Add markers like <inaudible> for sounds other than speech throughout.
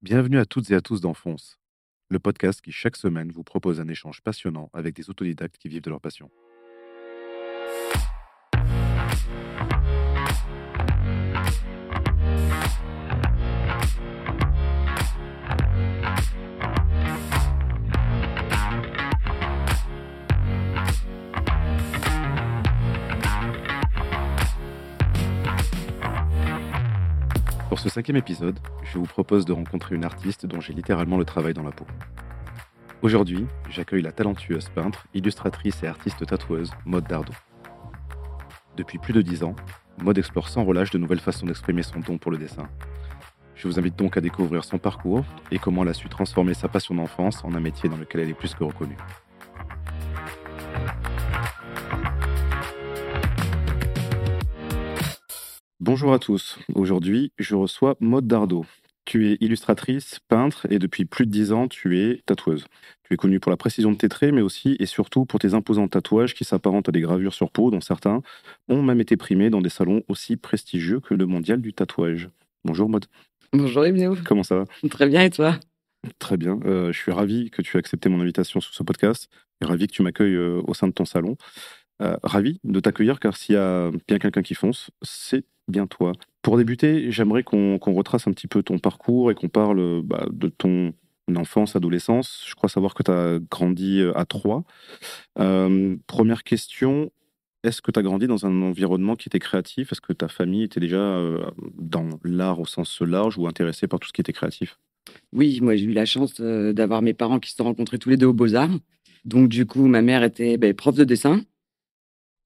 Bienvenue à toutes et à tous dans le podcast qui chaque semaine vous propose un échange passionnant avec des autodidactes qui vivent de leur passion. Pour ce cinquième épisode, je vous propose de rencontrer une artiste dont j'ai littéralement le travail dans la peau. Aujourd'hui, j'accueille la talentueuse peintre, illustratrice et artiste tatoueuse Maud Dardot. Depuis plus de dix ans, Maud explore sans relâche de nouvelles façons d'exprimer son don pour le dessin. Je vous invite donc à découvrir son parcours et comment elle a su transformer sa passion d'enfance en un métier dans lequel elle est plus que reconnue. Bonjour à tous. Aujourd'hui, je reçois Maud Dardot. Tu es illustratrice, peintre et depuis plus de dix ans, tu es tatoueuse. Tu es connue pour la précision de tes traits, mais aussi et surtout pour tes imposants tatouages qui s'apparentent à des gravures sur peau, dont certains ont même été primés dans des salons aussi prestigieux que le Mondial du tatouage. Bonjour Maud. Bonjour Emilio. Comment ça va? Très bien et toi? Très bien. Euh, je suis ravi que tu aies accepté mon invitation sur ce podcast et ravi que tu m'accueilles euh, au sein de ton salon. Euh, ravi de t'accueillir car s'il y a bien quelqu'un qui fonce, c'est bien toi. Pour débuter, j'aimerais qu'on retrace un petit peu ton parcours et qu'on parle bah, de ton enfance, adolescence. Je crois savoir que tu as grandi euh, à Troyes. Euh, première question, est-ce que tu as grandi dans un environnement qui était créatif? Est-ce que ta famille était déjà euh, dans l'art au sens large ou intéressée par tout ce qui était créatif? Oui, moi j'ai eu la chance d'avoir mes parents qui se sont rencontrés tous les deux aux Beaux-Arts. Donc du coup, ma mère était ben, prof de dessin.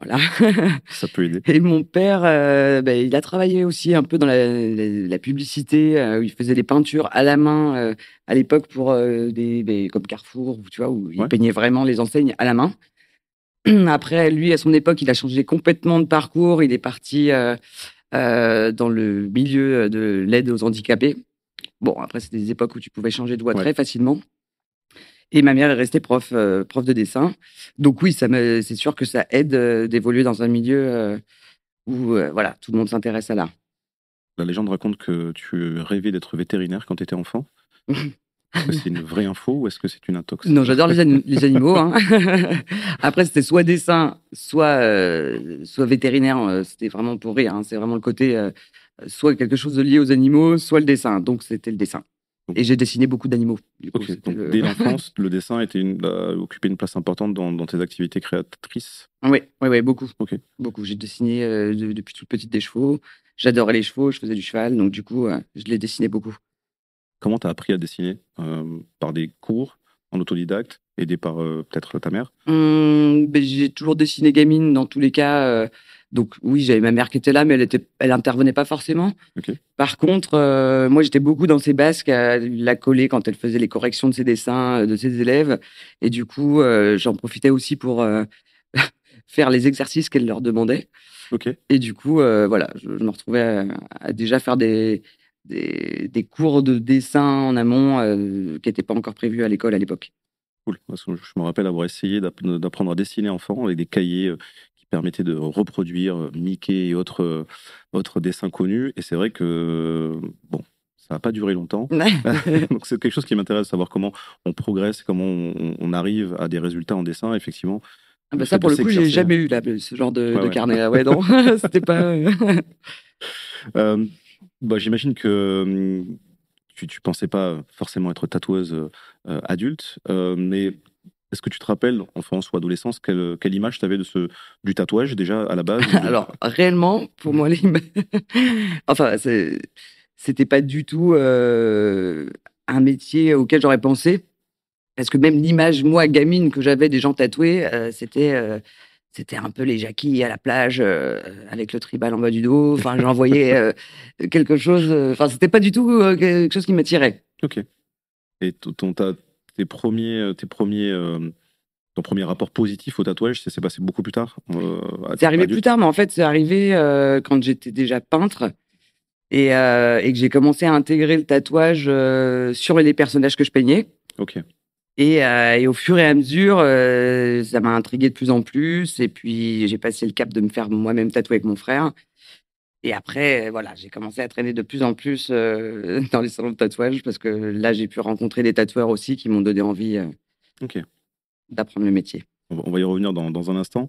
Voilà. <laughs> Ça peut aider. Et mon père, euh, ben, il a travaillé aussi un peu dans la, publicité, euh, où il faisait des peintures à la main euh, à l'époque pour des, des, comme Carrefour, tu vois, où il peignait vraiment les enseignes à la main. <clears throat> Après, lui, à son époque, il a changé complètement de parcours. Il est parti dans le milieu de l'aide aux handicapés. Bon, après, c'était des époques où tu pouvais changer de voie très facilement. Et ma mère est restée prof, euh, prof de dessin. Donc oui, ça c'est sûr que ça aide euh, d'évoluer dans un milieu euh, où voilà, tout le monde s'intéresse à l'art. La légende raconte que tu rêvais d'être vétérinaire quand tu étais enfant. <laughs> Est-ce que c'est une vraie info ou est-ce que c'est une intox? Non, j'adore les, animaux. Hein. <laughs> Après, c'était soit dessin, soit, soit vétérinaire. C'était vraiment pour rire. Hein. C'est vraiment le côté soit quelque chose de lié aux animaux, soit le dessin. Donc, c'était le dessin. Et j'ai dessiné beaucoup d'animaux. Dès <laughs> l'enfance, le dessin était une, a occupé une place importante dans, tes activités créatrices Oui, oui, oui beaucoup. beaucoup. J'ai dessiné euh, depuis toute petite des chevaux. J'adorais les chevaux, je faisais du cheval, donc du coup, euh, je les dessinais beaucoup. Comment tu as appris à dessiner euh, Par des cours, en autodidacte, aidé par peut-être ta mère? Hum, ben, J'ai toujours dessiné gamine dans tous les cas. Donc oui, j'avais ma mère qui était là, mais elle était, elle intervenait pas forcément. Par contre, euh, moi j'étais beaucoup dans ses basques, à la coller quand elle faisait les corrections de ses dessins euh, de ses élèves, et du coup euh, j'en profitais aussi pour <laughs> faire les exercices qu'elle leur demandait. Et du coup, voilà, je, me retrouvais à, déjà faire des, des, cours de dessin en amont qui n'étaient pas encore prévus à l'école à l'époque. Cool. Je me rappelle avoir essayé d'apprendre à dessiner enfant avec des cahiers permettait de reproduire euh, Mickey et autres, euh, autres dessins connus. Et c'est vrai que, bon, ça n'a pas duré longtemps. <laughs> Donc c'est quelque chose qui m'intéresse, savoir comment on progresse, comment on, arrive à des résultats en dessin, effectivement. Ah bah ça, pour le coup, j'ai jamais eu là, ce genre de, carnet. Là. Ouais, non, <laughs> c'était pas. <laughs> euh, bah, J'imagine que hum, tu, tu pensais pas forcément être tatoueuse euh, adulte, mais est-ce que tu te rappelles, enfance ou adolescence, quelle, quelle image tu avais de ce, du tatouage déjà à la base <laughs> Alors, réellement, pour moi, <laughs> enfin, c'était pas du tout euh, un métier auquel j'aurais pensé. Parce que même l'image, moi, gamine, que j'avais des gens tatoués, euh, c'était. Euh, c'était un peu les jacquis à la plage avec le tribal en bas du dos. Enfin, j'en voyais quelque chose. Enfin, c'était pas du tout quelque chose qui m'attirait. Ok. Et ton, tes premiers, euh, tes premiers, euh, ton premier rapport positif au tatouage, ça s'est passé beaucoup plus tard euh, C'est arrivé plus tard, mais en fait, c'est arrivé quand j'étais déjà peintre et, et que j'ai commencé à intégrer le tatouage sur les personnages que je peignais. Ok. Et, et, au fur et à mesure, ça m'a intrigué de plus en plus. Et puis, j'ai passé le cap de me faire moi-même tatouer avec mon frère. Et après, voilà, j'ai commencé à traîner de plus en plus <laughs> dans les salons de tatouage parce que là, j'ai pu rencontrer des tatoueurs aussi qui m'ont donné envie d'apprendre le métier. On va y revenir dans, dans un instant.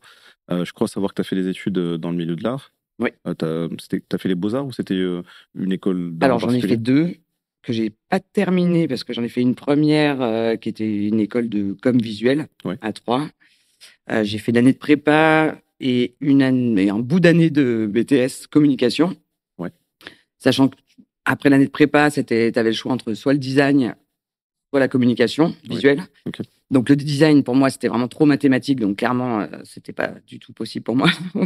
je crois savoir que tu as fait des études dans le milieu de l'art. Oui. tu as, fait les beaux-arts ou c'était une école d'art Alors, j'en ai fait deux que j'ai pas terminé parce que j'en ai fait une première qui était une école de com visuel à Troyes. j'ai fait l'année de prépa et une année, un bout d'année de BTS communication. Ouais. Sachant qu'après l'année de prépa, tu avais le choix entre soit le design, soit la communication visuelle. Donc le design, pour moi, c'était vraiment trop mathématique, donc clairement, c'était pas du tout possible pour moi. <laughs>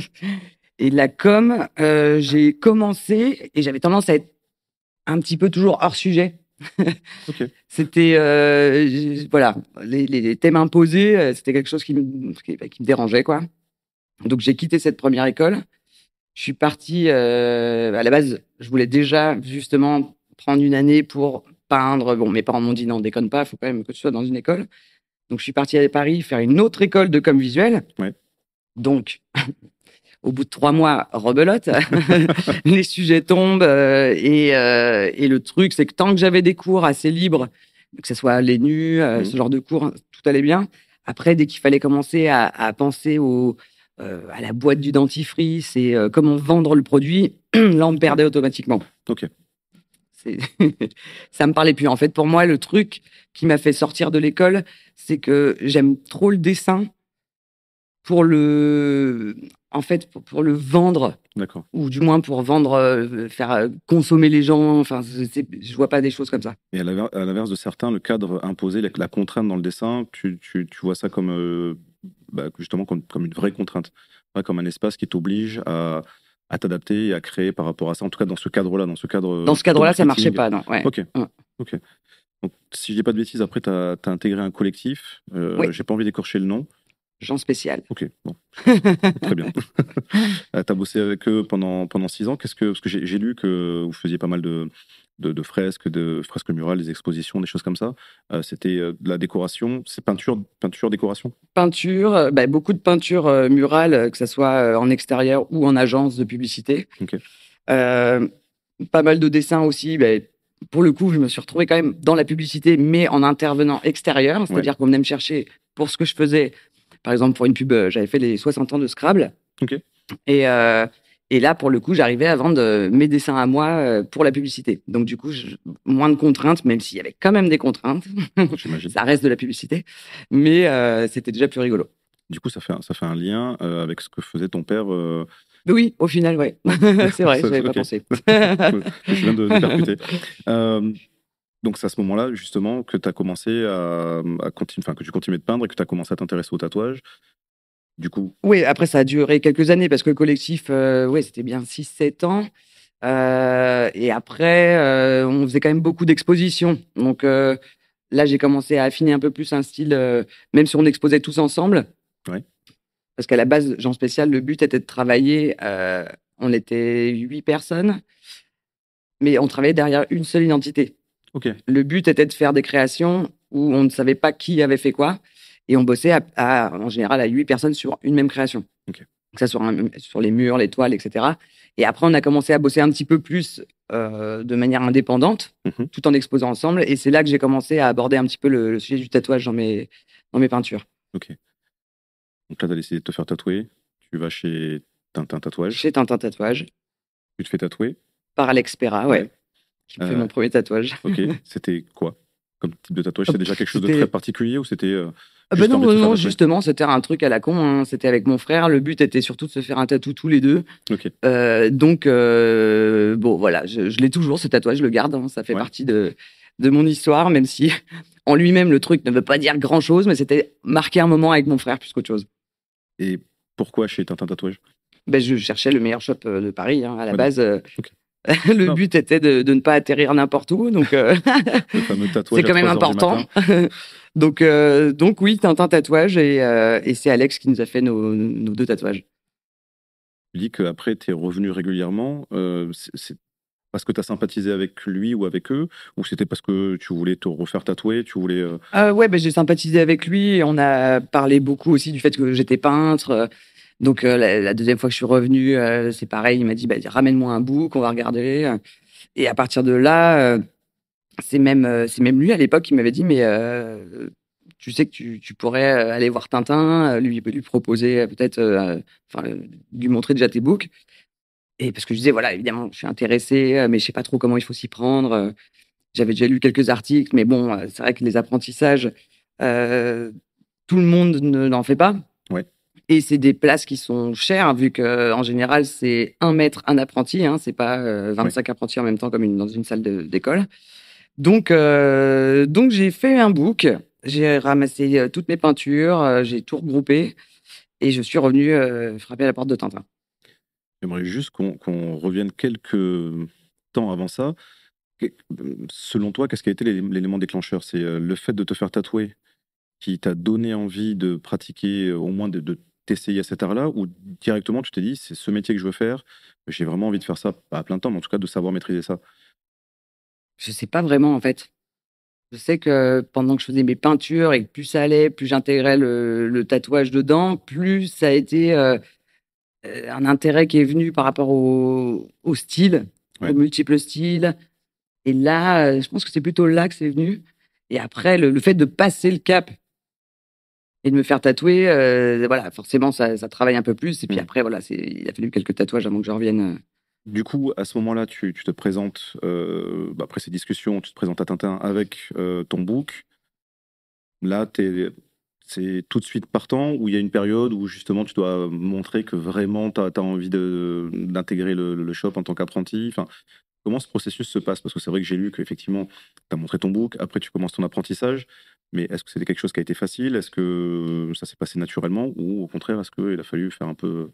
et la com, euh, j'ai commencé et j'avais tendance à être un petit peu toujours hors sujet. <laughs> C'était euh, voilà les, thèmes imposés, euh, c'était quelque chose qui me, qui, me dérangeait quoi. Donc j'ai quitté cette première école. Je suis parti euh, à la base, je voulais déjà justement prendre une année pour peindre. Bon, mes parents m'ont dit non, déconne pas, il faut quand même que tu sois dans une école. Donc je suis parti à Paris faire une autre école de com visuel. Ouais. Donc <laughs> au bout de trois mois, rebelote, <laughs> les sujets tombent euh, et, euh, et, le truc, c'est que tant que j'avais des cours assez libres, que ce soit les nus, euh, mmh. ce genre de cours, tout allait bien. Après, dès qu'il fallait commencer à, à penser au, à la boîte du dentifrice et comment vendre le produit, <clears throat> là, on me perdait automatiquement. Ok. <laughs> ça me parlait plus. En fait, pour moi, le truc qui m'a fait sortir de l'école, c'est que j'aime trop le dessin pour le, en fait, pour, le vendre. D'accord. Ou du moins pour vendre, euh, faire euh, consommer les gens. Enfin, je vois pas des choses comme ça. Et à l'inverse de certains, le cadre imposé, la, contrainte dans le dessin, tu, vois ça comme euh, bah, justement comme, une vraie contrainte, comme un espace qui t'oblige à, t'adapter et à créer par rapport à ça. En tout cas, dans ce cadre-là, dans ce cadre. Dans ce cadre-là, ça marchait pas, non. Ok. Ok. Donc, si je dis pas de bêtises, après, tu as, intégré un collectif. Euh, J'ai pas envie d'écorcher le nom. Jean Spécial. Ok, bon. <laughs> Très bien. Euh, tu as bossé avec eux pendant, pendant six ans. Qu'est-ce que, parce que j'ai lu que vous faisiez pas mal de, de, fresques, de fresques murales, des expositions, des choses comme ça. Euh, c'était euh, de la décoration. C'est peinture, peinture, décoration? Peinture, bah, beaucoup de peinture murale, que ce soit en extérieur ou en agence de publicité. pas mal de dessins aussi. Bah, pour le coup, je me suis retrouvé quand même dans la publicité, mais en intervenant extérieur. C'est-à-dire qu'on venait me chercher pour ce que je faisais par exemple, pour une pub, euh, j'avais fait les 60 ans de Scrabble. Et, euh, et là, pour le coup, j'arrivais à vendre euh, mes dessins à moi pour la publicité. Donc, du coup, moins de contraintes, même s'il y avait quand même des contraintes. <laughs> ça reste de la publicité. Mais c'était déjà plus rigolo. Du coup, ça fait un, ça fait un lien avec ce que faisait ton père. Oui, au final, oui. <laughs> c'est vrai, je n'avais pas pensé. <laughs> je viens de, de percuter. Donc c'est à ce moment-là justement que tu as commencé à, continuer, enfin que tu continuais de peindre et que tu as commencé à t'intéresser au tatouage. Du coup. Oui, après ça a duré quelques années parce que le collectif, euh, ouais, c'était bien 6-7 ans. Euh, et après, euh, on faisait quand même beaucoup d'expositions. Donc là, j'ai commencé à affiner un peu plus un style, même si on exposait tous ensemble. Ouais. Parce qu'à la base, Jean Spécial, le but était de travailler. on était huit personnes, mais on travaillait derrière une seule identité. Le but était de faire des créations où on ne savait pas qui avait fait quoi. Et on bossait à, en général à huit personnes sur une même création. Que ça soit sur les murs, les toiles, etc. Et après, on a commencé à bosser un petit peu plus euh, de manière indépendante, mhm. tout en exposant ensemble. Et c'est là que j'ai commencé à aborder un petit peu le, sujet du tatouage dans mes, dans mes peintures. Ok. Donc là, tu as décidé de te faire tatouer. Tu vas chez Tintin Tatouage. Chez Tintin Tatouage. Tu te fais tatouer Par Alex Pera, ouais qui me fait euh, mon premier tatouage. Ok, <laughs> c'était quoi? Comme type de tatouage C'était déjà quelque chose de très particulier ou c'était euh, ah bah non, non justement, c'était un truc à la con. Hein. C'était avec mon frère. Le but était surtout de se faire un tatou tous les deux. Euh, donc, bon, voilà, je, l'ai toujours, ce tatouage, je le garde. Hein. Ça fait partie de, de mon histoire, même si en lui-même, le truc ne veut pas dire grand-chose, mais c'était marquer un moment avec mon frère plus qu'autre chose. Et pourquoi chez Tintin Tatouage? Ben, Je cherchais le meilleur shop de Paris. Hein, à la base, <laughs> le but était de, ne pas atterrir n'importe où, donc euh, <laughs> c'est quand même important. <laughs> donc, euh, donc oui, Tintin tatouage et, euh, et c'est Alex qui nous a fait nos, deux tatouages. Tu dis qu'après, tu es revenu régulièrement. c'est parce que tu as sympathisé avec lui ou avec eux Ou c'était parce que tu voulais te refaire tatouer tu voulais, Ouais, ben, j'ai sympathisé avec lui. Et on a parlé beaucoup aussi du fait que j'étais peintre. Donc la, deuxième fois que je suis revenu, c'est pareil, il m'a dit bah, ramène-moi un book, on va regarder. Et à partir de là, c'est même c'est même lui à l'époque qui m'avait dit mais tu sais que tu, tu, pourrais aller voir Tintin, lui lui proposer peut-être, enfin lui montrer déjà tes books. Et parce que je disais voilà évidemment je suis intéressé, mais je sais pas trop comment il faut s'y prendre. J'avais déjà lu quelques articles, mais bon c'est vrai que les apprentissages tout le monde n'en fait pas. Et c'est des places qui sont chères, vu qu'en général, c'est un maître, un apprenti. Hein, c'est pas 25 euh, apprentis en même temps comme une, dans une salle d'école. Donc, euh, donc j'ai fait un book. J'ai ramassé euh, toutes mes peintures, j'ai tout regroupé et je suis revenu frapper à la porte de Tintin. J'aimerais juste qu'on revienne quelques temps avant ça. Selon toi, qu'est-ce qui a été l'élément déclencheur? C'est le fait de te faire tatouer qui t'a donné envie de pratiquer, au moins de, t'essayer à cet art-là, ou directement tu t'es dit, c'est ce métier que je veux faire, j'ai vraiment envie de faire ça, pas à plein temps, mais en tout cas de savoir maîtriser ça? Je sais pas vraiment en fait. Je sais que pendant que je faisais mes peintures et que plus ça allait, plus j'intégrais le, tatouage dedans, plus ça a été euh, euh, un intérêt qui est venu par rapport au, style, aux multiples styles. Et là, euh, je pense que c'est plutôt là que c'est venu. Et après, le, fait de passer le cap et de me faire tatouer, euh, voilà, forcément, ça, travaille un peu plus. Et puis mm. après, voilà, il a fallu quelques tatouages avant que je revienne. Euh. Du coup, à ce moment-là, tu, te présentes, euh, bah, après ces discussions, tu te présentes à Tintin avec ton book. Là, c'est tout de suite partant ou il y a une période où justement tu dois montrer que vraiment tu as, envie d'intégrer le, le, shop en tant qu'apprenti? Enfin, Comment ce processus se passe? Parce que c'est vrai que j'ai lu qu'effectivement, tu as montré ton book, après tu commences ton apprentissage, mais est-ce que c'était quelque chose qui a été facile? Est-ce que ça s'est passé naturellement? Ou au contraire, est-ce qu'il a fallu faire un peu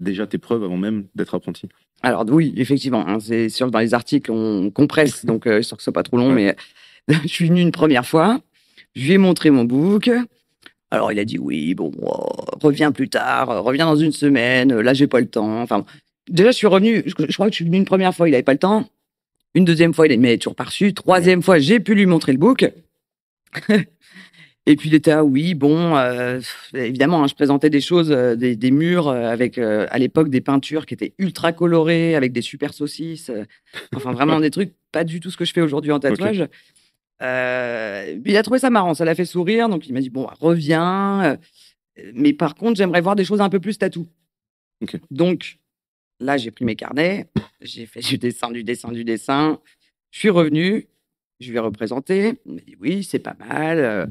déjà tes preuves avant même d'être apprenti? Alors oui, effectivement, hein, c'est sûr que dans les articles, on compresse, <laughs> donc euh, sûr que ce soit pas trop long, mais <laughs> je suis venu une première fois, je lui ai montré mon book, alors il a dit oui, bon, oh, reviens plus tard, reviens dans une semaine, là j'ai pas le temps, enfin Déjà, je suis revenu, je, crois que je suis venu une première fois, il n'avait pas le temps. Une deuxième fois, il a mais toujours pas reçu. Troisième fois, j'ai pu lui montrer le book. <laughs> Et puis il était ah oui, bon, euh, évidemment, hein, je présentais des choses, euh, des, murs euh, avec à l'époque des peintures qui étaient ultra colorées, avec des super saucisses, enfin vraiment des trucs pas du tout ce que je fais aujourd'hui en <laughs> tatouage. il a trouvé ça marrant, ça l'a fait sourire, donc il m'a dit bon, reviens, mais par contre j'aimerais voir des choses un peu plus tatou. Donc Là, j'ai pris mes carnets, j'ai fait du dessin, du dessin, du dessin. Je suis revenu, je lui ai représenté. Il m'a dit oui, c'est pas mal. Euh,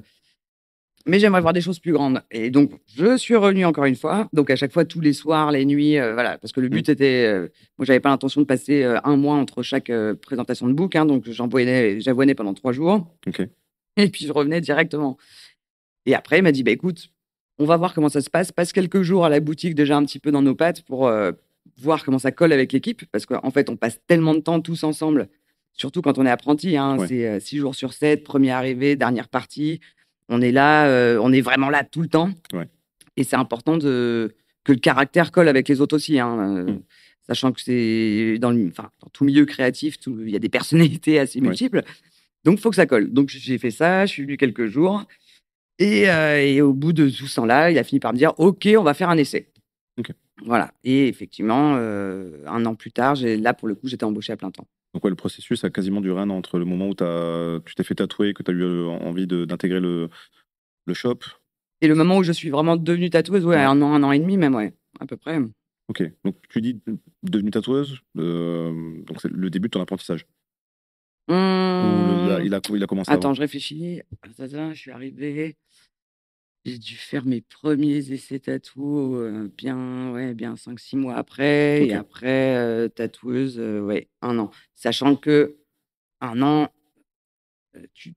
mais j'aimerais voir des choses plus grandes. Et donc, je suis revenu encore une fois. Donc, à chaque fois, tous les soirs, les nuits, euh, voilà, parce que le but mmh. était. Euh, moi, j'avais pas l'intention de passer un mois entre chaque présentation de book. Hein, donc, j'avoinais pendant trois jours. Et puis, je revenais directement. Et après, il m'a dit bah, écoute, on va voir comment ça se passe. Passe quelques jours à la boutique, déjà un petit peu dans nos pattes pour voir comment ça colle avec l'équipe, parce qu'en fait, on passe tellement de temps tous ensemble, surtout quand on est apprenti. Hein, C'est euh, six jours sur sept, première arrivée, dernière partie. On est là, euh, on est vraiment là tout le temps. Et c'est important de, que le caractère colle avec les autres aussi. Hein, euh, mm. Sachant que c'est dans, dans, tout milieu créatif, il y a des personnalités <laughs> assez multiples. Donc, il faut que ça colle. Donc, j'ai fait ça, je suis venu quelques jours. Et, et, au bout de tout ce temps-là, il a fini par me dire OK, on va faire un essai. Voilà. Et effectivement, euh, un an plus tard, là, pour le coup, j'étais embauché à plein temps. Donc, ouais, le processus a quasiment duré un an entre le moment où as, tu t'es fait tatouer, que tu as eu euh, envie d'intégrer le, le shop. Et le moment où je suis vraiment devenue tatoueuse, ouais, un an, un an et demi même, ouais, à peu près. Ok. Donc, tu dis devenue tatoueuse, euh, donc c'est le début de ton apprentissage. Mmh. il, a, il, a, commencé Attends, je réfléchis. Je suis arrivé. J'ai dû faire mes premiers essais tatou euh, bien, ouais, bien 5-6 mois après. Et après, euh, tatoueuse, euh, ouais, un an. Sachant que un an, tu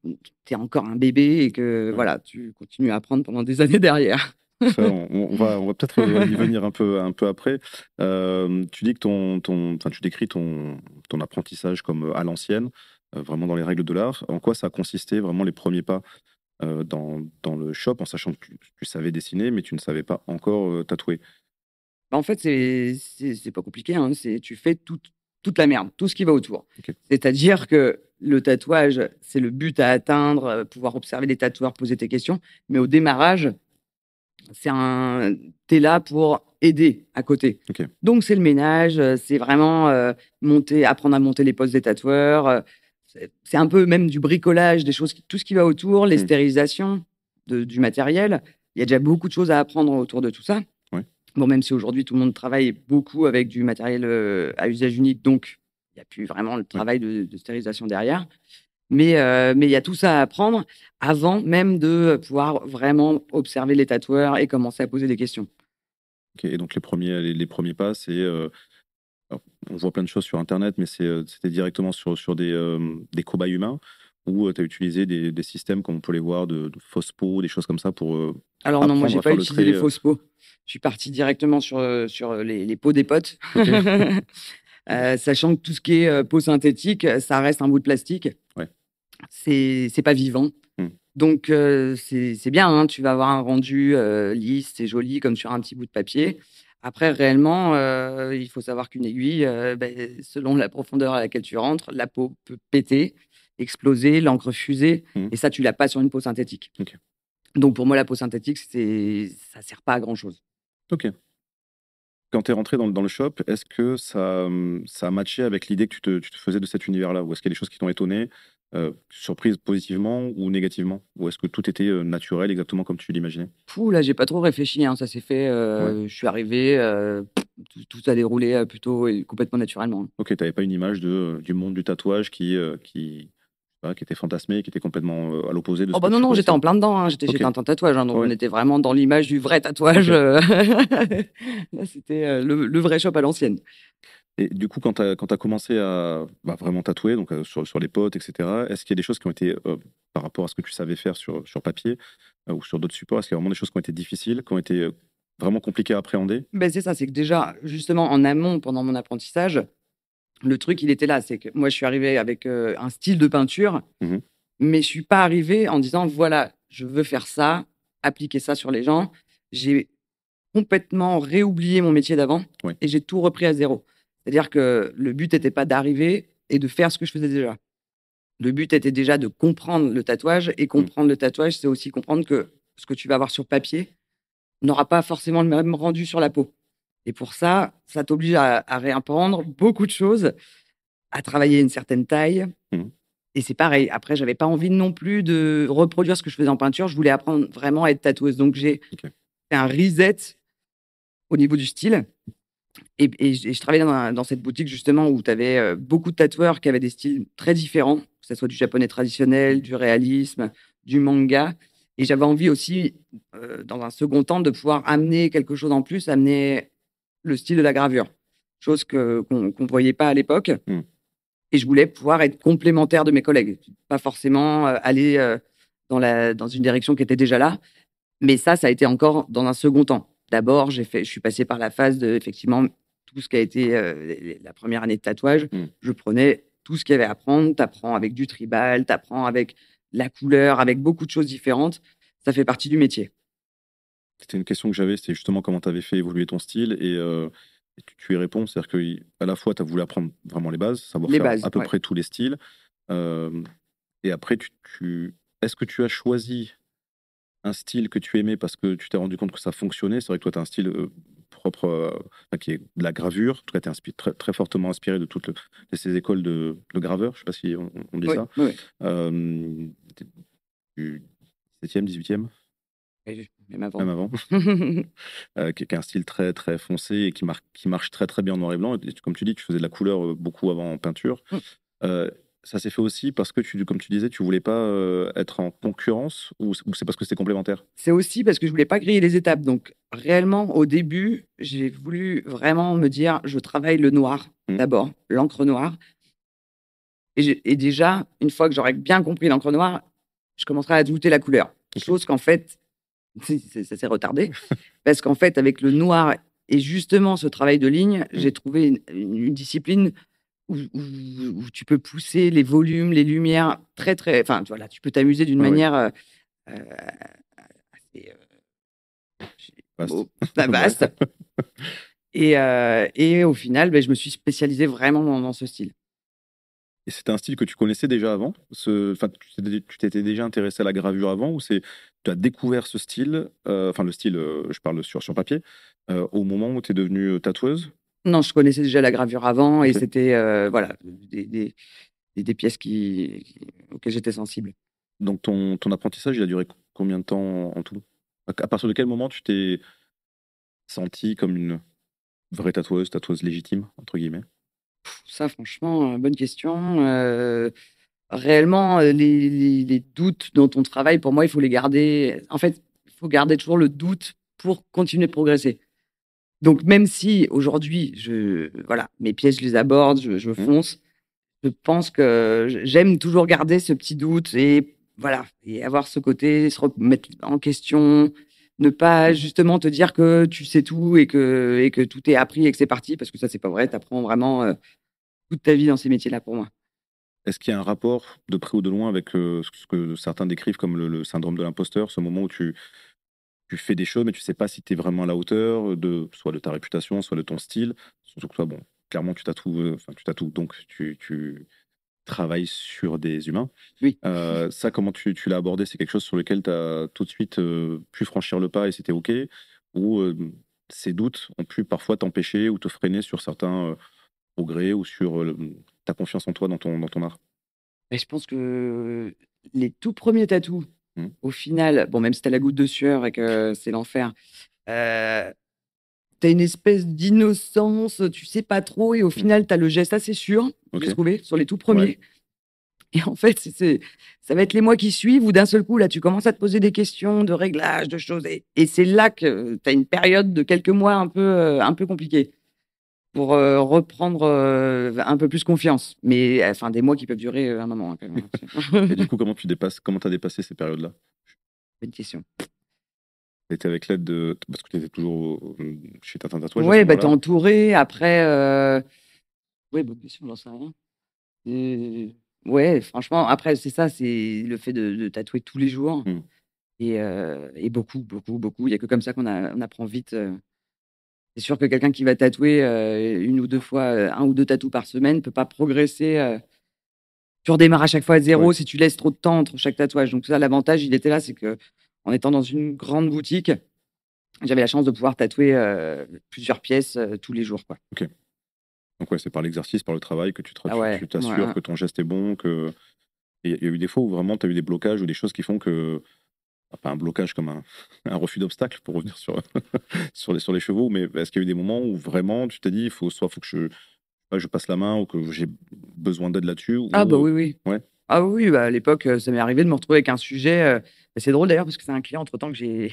es encore un bébé et que voilà, tu continues à apprendre pendant des <laughs> années derrière. on, va, on va peut-être y <laughs> venir un peu, un peu après. tu dis que ton, ton, tu décris ton, ton apprentissage comme à l'ancienne, vraiment dans les règles de l'art. En quoi ça a consisté vraiment les premiers pas euh, dans, dans, le shop en sachant que tu, savais dessiner, mais tu ne savais pas encore euh, tatouer bah, En fait, c'est pas compliqué. Hein. Tu fais tout, toute la merde, tout ce qui va autour. C'est-à-dire que le tatouage, c'est le but à atteindre, euh, pouvoir observer les tatoueurs, poser tes questions. Mais au démarrage, c'est un, t'es là pour aider à côté. Donc c'est le ménage, c'est vraiment euh, monter, apprendre à monter les postes des tatoueurs. Euh, c'est un peu même du bricolage, des choses, tout ce qui va autour, les mmh. stérilisations du matériel. Il y a déjà beaucoup de choses à apprendre autour de tout ça. Bon, même si aujourd'hui tout le monde travaille beaucoup avec du matériel à usage unique, donc il n'y a plus vraiment le travail de, stérilisation derrière. Mais mais il y a tout ça à apprendre avant même de pouvoir vraiment observer les tatoueurs et commencer à poser des questions. Et donc les premiers, les, premiers pas, c'est euh, on voit plein de choses sur Internet, mais euh, c'était directement sur, sur des, euh, des cobayes humains où tu as utilisé des, des, systèmes comme on peut les voir, de, de fausses peaux, des choses comme ça pour. Alors non, moi j'ai pas utilisé les fausses peaux. Je suis parti directement sur, sur les, les peaux des potes. <laughs> sachant que tout ce qui est peau synthétique, ça reste un bout de plastique. Ouais. C'est pas vivant. Donc euh, c'est bien, hein, tu vas avoir un rendu euh, lisse, c'est joli comme sur un petit bout de papier. Après, réellement, euh, il faut savoir qu'une aiguille, ben, selon la profondeur à laquelle tu rentres, la peau peut péter, exploser, l'encre fuser, mmh. et ça, tu l'as pas sur une peau synthétique. Donc pour moi, la peau synthétique, ça sert pas à grand chose. Ok. Quand tu es rentré dans, le shop, est-ce que ça, ça a matché avec l'idée que tu te, tu te, faisais de cet univers-là? Ou est-ce qu'il y a des choses qui t'ont étonné? Euh, surprise positivement ou négativement? Ou est-ce que tout était euh, naturel, exactement comme tu l'imaginais? Fou, là, j'ai pas trop réfléchi. Hein, ça s'est fait. Euh, je suis arrivé, tout, a déroulé plutôt et complètement naturellement. Ok, tu n'avais pas une image de, du monde du tatouage qui, qui, qui était fantasmé, qui était complètement à l'opposé de. Oh bah non non, j'étais en plein dedans. Hein, j'étais chez Tintin Tatouage, hein, donc on était vraiment dans l'image du vrai tatouage. <laughs> là, c'était le, vrai shop à l'ancienne. Et du coup, quand tu as, as, commencé à bah, vraiment tatouer, donc euh, sur, sur, les potes, etc., est-ce qu'il y a des choses qui ont été, euh, par rapport à ce que tu savais faire sur, sur papier euh, ou sur d'autres supports, est-ce qu'il y a vraiment des choses qui ont été difficiles, qui ont été vraiment compliquées à appréhender? Ben, C'est ça, c'est que déjà, justement, en amont, pendant mon apprentissage, le truc, il était là. C'est que moi, je suis arrivé avec un style de peinture, mmh mais je suis pas arrivé en disant, voilà, je veux faire ça, appliquer ça sur les gens. J'ai complètement réoublié mon métier d'avant et j'ai tout repris à zéro. C'est-à-dire que le but n'était pas d'arriver et de faire ce que je faisais déjà. Le but était déjà de comprendre le tatouage. Et mmh. comprendre le tatouage, c'est aussi comprendre que ce que tu vas avoir sur papier n'aura pas forcément le même rendu sur la peau. Et pour ça, ça t'oblige à, réapprendre beaucoup de choses, à travailler une certaine taille. Mmh. Et c'est pareil. Après, j'avais pas envie non plus de reproduire ce que je faisais en peinture. Je voulais apprendre vraiment à être tatoueuse. Donc, j'ai fait un reset au niveau du style. Et, je travaillais dans, cette boutique justement où tu avais euh, beaucoup de tatoueurs qui avaient des styles très différents, que ce soit du japonais traditionnel, du réalisme, du manga. Et j'avais envie aussi, euh, dans un second temps, de pouvoir amener quelque chose en plus, amener le style de la gravure, chose qu'on ne voyait pas à l'époque. Hmm. Et je voulais pouvoir être complémentaire de mes collègues, pas forcément euh, aller dans, la, dans une direction qui était déjà là. Mais ça, ça a été encore dans un second temps. D'abord, j'ai fait, je suis passé par la phase de effectivement tout ce qui a été euh, la première année de tatouage. Mmh. Je prenais tout ce qu'il y avait à apprendre. Tu apprends avec du tribal, tu apprends avec la couleur, avec beaucoup de choses différentes. Ça fait partie du métier. C'était une question que j'avais, c'était justement comment tu avais fait évoluer ton style et, euh, tu, y réponds. C'est-à-dire qu'à la fois, tu as voulu apprendre vraiment les bases, savoir faire à peu près tous les styles. Euh, et après, tu, est-ce que tu as choisi un style que tu aimais parce que tu t'es rendu compte que ça fonctionnait. C'est vrai que toi, tu as un style euh, propre, euh, qui est de la gravure. En tout cas, tu es très, très, fortement inspiré de toutes ces écoles de, de graveurs. Je ne sais pas si on, dit ça. Oui. Euh, 17e, 18e même avant. Même avant. <laughs> Euh, qui, est un style très, très foncé et qui, marque, qui marche très, très bien en noir et blanc. comme tu dis, tu faisais de la couleur beaucoup avant en peinture. Mmh ça s'est fait aussi parce que, tu, comme tu disais, tu voulais pas euh, être en concurrence ou, c'est parce que c'était complémentaire? C'est aussi parce que je voulais pas griller les étapes. Donc, réellement, au début, j'ai voulu vraiment me dire, je travaille le noir mmh. d'abord, l'encre noire. Et, déjà, une fois que j'aurais bien compris l'encre noire, je commencerai à ajouter la couleur. Chose qu'en fait, <laughs> ça s'est retardé. <laughs> parce qu'en fait, avec le noir et justement ce travail de ligne, mmh. j'ai trouvé une discipline où, tu peux pousser les volumes, les lumières très, très. Enfin, voilà, tu peux t'amuser d'une manière euh, euh, assez. Euh, vaste. <laughs> et, et, au final, ben, je me suis spécialisé vraiment dans, ce style. Et c'était un style que tu connaissais déjà avant? Ce... enfin, Tu t'étais déjà intéressé à la gravure avant ou c'est tu as découvert ce style, euh, enfin le style, euh, je parle sur, sur papier, euh, au moment où tu es devenue tatoueuse? Non, je connaissais déjà la gravure avant et c'était voilà, des, des, des, pièces qui, auxquelles j'étais sensible. Donc ton, ton apprentissage, il a duré combien de temps en tout? À partir de quel moment tu t'es sentie comme une vraie tatoueuse, tatoueuse légitime, entre guillemets? Ça, franchement, euh, bonne question. Euh, réellement, euh, les, doutes dont on travaille, pour moi, il faut les garder. En fait, il faut garder toujours le doute pour continuer de progresser. Donc, même si aujourd'hui, je, voilà, mes pièces, je les aborde, je, mmh. fonce, je pense que j'aime toujours garder ce petit doute et voilà, et avoir ce côté, se remettre en question, ne pas justement te dire que tu sais tout et que, et que tout est appris et que c'est parti, parce que ça, c'est pas vrai. Tu apprends vraiment euh, toute ta vie dans ces métiers-là pour moi. Est-ce qu'il y a un rapport de près ou de loin avec euh, ce que certains décrivent comme le, syndrome de l'imposteur, ce moment où tu, tu fais des choses, mais tu sais pas si tu es vraiment à la hauteur, de, soit de ta réputation, soit de ton style Surtout que toi, bon, clairement, tu t'attoues, euh, enfin, tu t'attoues, donc tu, tu travailles sur des humains. Oui. Euh, ça, comment tu, l'as abordé C'est quelque chose sur lequel tu as tout de suite euh, pu franchir le pas et c'était OK? Ou euh, ces doutes ont pu parfois t'empêcher ou te freiner sur certains progrès ou sur ta confiance en toi dans ton, dans ton art? Je pense que les tout premiers tatous, mmh. au final, bon, même si tu la goutte de sueur et que c'est l'enfer, tu as une espèce d'innocence, tu sais pas trop, et au final, tu as le geste assez sûr, j'ai trouvé, sur les tout premiers. <laughs> Et en fait, c'est, ça va être les mois qui suivent où d'un seul coup, là, tu commences à te poser des questions de réglage, de choses. Et, c'est là que tu as une période de quelques mois un peu, euh, un peu compliquée pour euh, reprendre euh, un peu plus confiance. Mais enfin, des mois qui peuvent durer un moment. Hein, et du coup, comment tu dépasses, comment as dépassé ces périodes-là? Bonne question. Tu avec l'aide de. Parce que tu étais toujours chez Tintin Tatouage Oui, bah, tu es entouré. Après. Euh... Oui, bonne question, j'en sais rien. Et... Ouais, franchement, après, c'est ça, c'est le fait de, tatouer tous les jours. Mmh. Et, euh, et, beaucoup, beaucoup, beaucoup. Il n'y a que comme ça qu'on on apprend vite. Euh. C'est sûr que quelqu'un qui va tatouer euh, une ou deux fois, un ou deux tatous par semaine, ne peut pas progresser. Tu redémarres à chaque fois à zéro si tu laisses trop de temps entre chaque tatouage. Donc, ça, l'avantage, il était là, c'est que en étant dans une grande boutique, j'avais la chance de pouvoir tatouer euh, plusieurs pièces euh, tous les jours. Quoi. Ok. Donc ouais, c'est par l'exercice, par le travail que tu ah t'assures que ton geste est bon, que il y a eu des fois où vraiment tu as eu des blocages ou des choses qui font que pas un blocage comme <laughs> un, refus d'obstacle pour revenir sur <laughs> sur les sur les chevaux, mais est-ce qu'il y a eu des moments où vraiment tu t'es dit il faut soit faut que je je passe la main ou que j'ai besoin d'aide là-dessus Ah bah oui oui. Ouais. Ah oui, bah, à l'époque, euh, ça m'est arrivé de me retrouver avec un sujet. Euh, c'est drôle d'ailleurs parce que c'est un client entre temps que j'ai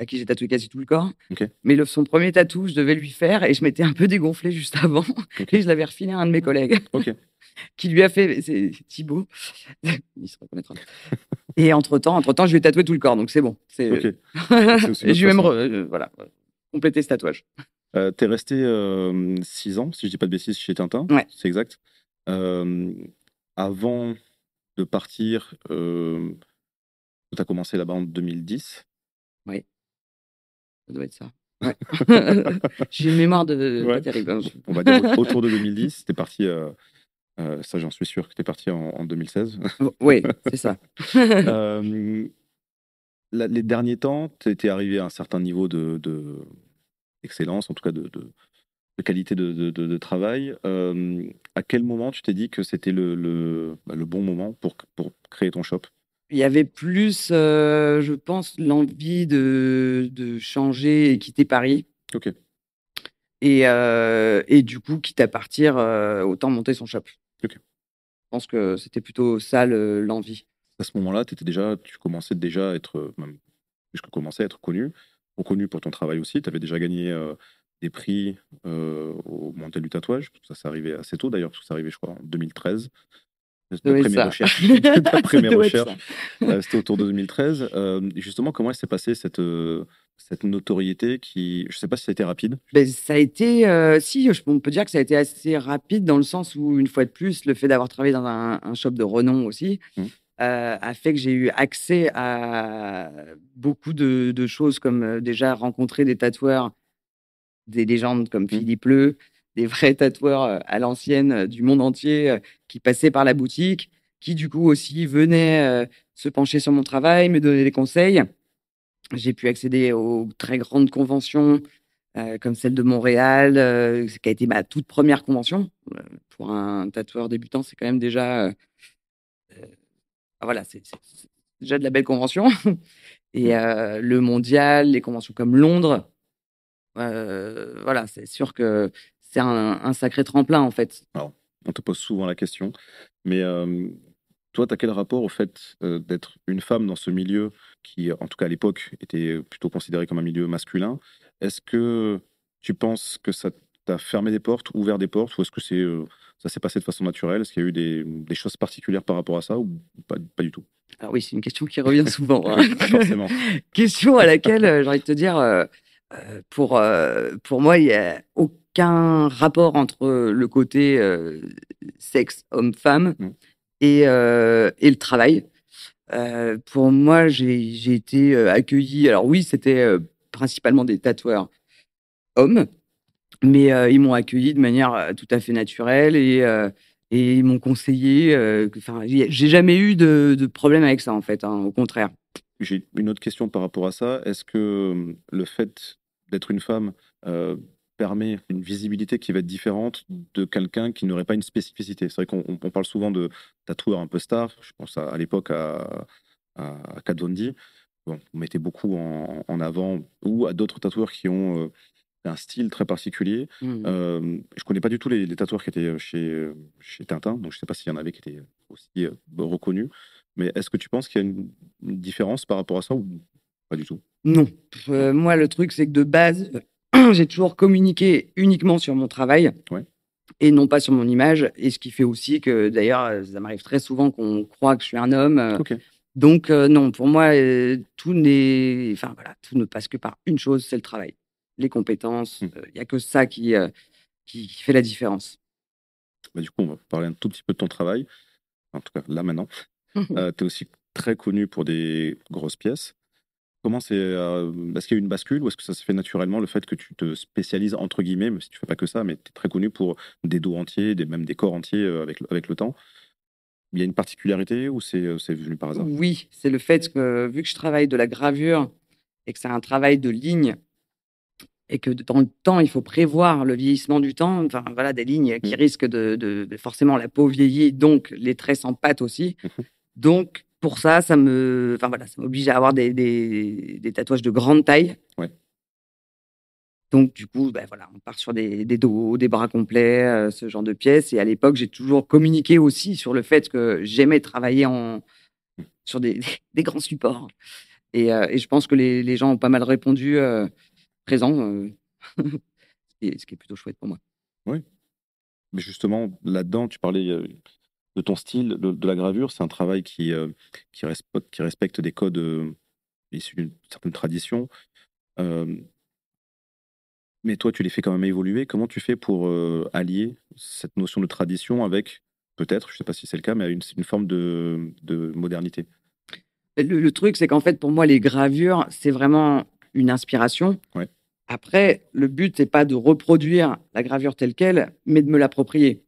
à qui j'ai tatoué quasi tout le corps. Mais le, son premier tatou, je devais lui faire et je m'étais un peu dégonflé juste avant et je l'avais refilé à un de mes collègues <laughs> qui lui a fait. C'est Thibaut, <laughs> il se reconnaîtra. et entre temps, entre temps, je lui ai tatoué tout le corps, donc c'est bon. C'est. et <laughs> je vais même euh, voilà compléter ce tatouage. Euh, T'es resté six ans, si je dis pas de bêtises, chez Tintin. Ouais. C'est exact. avant de partir, euh, tu as commencé là-bas en 2010 Oui, ça doit être ça. <laughs> J'ai une mémoire de pas terrible. Hein, On va dire <laughs> autour de 2010, tu es parti, euh, euh, ça j'en suis sûr que tu es parti en, 2016. oui, c'est ça. <laughs> Euh, les derniers temps, tu étais arrivé à un certain niveau de, d'excellence, en tout cas de, qualité de, travail. À quel moment tu t'es dit que c'était le, le, bah, bon moment pour, pour créer ton shop? Il y avait plus, euh, je pense, l'envie de, de, changer et quitter Paris. Ok. Et, euh, et du coup, quitte à partir, autant monter son shop. Ok. Je pense que c'était plutôt ça l'envie. À ce moment-là, étais déjà, tu commençais déjà à être, même, commençais à être connu, reconnu pour ton travail aussi. Tu avais déjà gagné des prix euh, au Mondial du tatouage. Ça, s'est arrivé assez tôt d'ailleurs, parce que ça arrivé, je crois, en 2013. D'après mes recherches, recherches euh, c'était autour de 2013. Euh, justement, comment s'est passée cette, cette notoriété qui, je ne sais pas si ça a été rapide ben, Ça a été, si, on peut dire que ça a été assez rapide dans le sens où, une fois de plus, le fait d'avoir travaillé dans un, shop de renom aussi, mmh. a fait que j'ai eu accès à beaucoup de, de choses comme déjà rencontrer des tatoueurs des légendes comme mmh. Philippe Leu, des vrais tatoueurs à l'ancienne du monde entier qui passaient par la boutique, qui du coup aussi venaient se pencher sur mon travail, me donner des conseils. J'ai pu accéder aux très grandes conventions comme celle de Montréal, qui a été ma toute première convention. pour un tatoueur débutant, c'est quand même déjà voilà, c'est déjà de la belle convention. <laughs> Et mmh. le mondial, les conventions comme Londres, voilà, c'est sûr que c'est un, sacré tremplin en fait. on te pose souvent la question, mais toi, tu as quel rapport au fait d'être une femme dans ce milieu qui, en tout cas à l'époque, était plutôt considéré comme un milieu masculin? Est-ce que tu penses que ça t'a fermé des portes, ouvert des portes, ou est-ce que c'est ça s'est passé de façon naturelle? Est-ce qu'il y a eu des, choses particulières par rapport à ça, ou pas, pas du tout? Alors oui, c'est une question qui revient souvent. Hein. <laughs> Forcément. <laughs> question à laquelle j'ai envie de te dire euh, pour, euh, pour moi, il n'y a aucun rapport entre le côté euh, sexe homme-femme mmh. et, et, le travail. pour moi, j'ai été accueilli. Alors oui, c'était principalement des tatoueurs hommes, mais ils m'ont accueilli de manière tout à fait naturelle et, et ils m'ont conseillé. Enfin, j'ai jamais eu de, de, problème avec ça en fait. Hein, au contraire. J'ai une autre question par rapport à ça. Est-ce que le fait d'être une femme euh, permet une visibilité qui va être différente de quelqu'un qui n'aurait pas une spécificité. C'est vrai qu'on parle souvent de tatoueurs un peu stars. Je pense à, l'époque à, à, Kat on mettait beaucoup en, avant, ou à d'autres tatoueurs qui ont euh, un style très particulier. Mmh. Euh, je connais pas du tout les, tatoueurs qui étaient chez, chez Tintin, donc je ne sais pas s'il y en avait qui étaient aussi reconnus. Mais est-ce que tu penses qu'il y a une, différence par rapport à ça ou pas du tout? Non. Euh, moi, le truc, c'est que de base, <clears throat> j'ai toujours communiqué uniquement sur mon travail. Et non pas sur mon image. Et ce qui fait aussi que, d'ailleurs, ça m'arrive très souvent qu'on croit que je suis un homme. Donc, euh, non, pour moi, euh, tout, n'est... Enfin, voilà, tout ne passe que par une chose, c'est le travail. Les compétences. Il hmm. n'y a que ça qui, qui, fait la différence. Bah, du coup, on va parler un tout petit peu de ton travail. En tout cas, là maintenant. <laughs> tu es aussi très connu pour des grosses pièces. Comment c'est euh, Est-ce qu'il y a eu une bascule ou est-ce que ça se fait naturellement le fait que tu te spécialises entre guillemets, même si tu fais pas que ça, mais tu es très connu pour des dos entiers, des, même des corps entiers euh, avec, avec le temps? Il y a une particularité ou c'est euh, venu par hasard? Oui, c'est le fait que vu que je travaille de la gravure et que c'est un travail de ligne et que dans le temps, il faut prévoir le vieillissement du temps, enfin voilà, des lignes qui mmh. risquent de, de, forcément la peau vieillir, donc les traits s'empâtent aussi. Mmh donc pour ça, ça me, enfin voilà, ça m'oblige à avoir des, des, tatouages de grande taille. Donc du coup, ben voilà, on part sur des, des dos, des bras complets, euh, ce genre de pièces. Et à l'époque, j'ai toujours communiqué aussi sur le fait que j'aimais travailler en sur des, <laughs> grands supports. Et, euh, et, je pense que les, les, gens ont pas mal répondu euh, présent, <laughs> ce qui est plutôt chouette pour moi. Oui. Mais justement, là-dedans, tu parlais de ton style, de, la gravure. C'est un travail qui, euh, qui, respecte, qui, respecte, des codes euh, issus d'une certaine tradition. Euh, mais toi, tu les fais quand même évoluer. Comment tu fais pour allier cette notion de tradition avec, peut-être, je ne sais pas si c'est le cas, mais une, une forme de, de modernité? Le, truc, c'est qu'en fait, pour moi, les gravures, c'est vraiment une inspiration. Après, le but, c'est pas de reproduire la gravure telle qu'elle, mais de me l'approprier.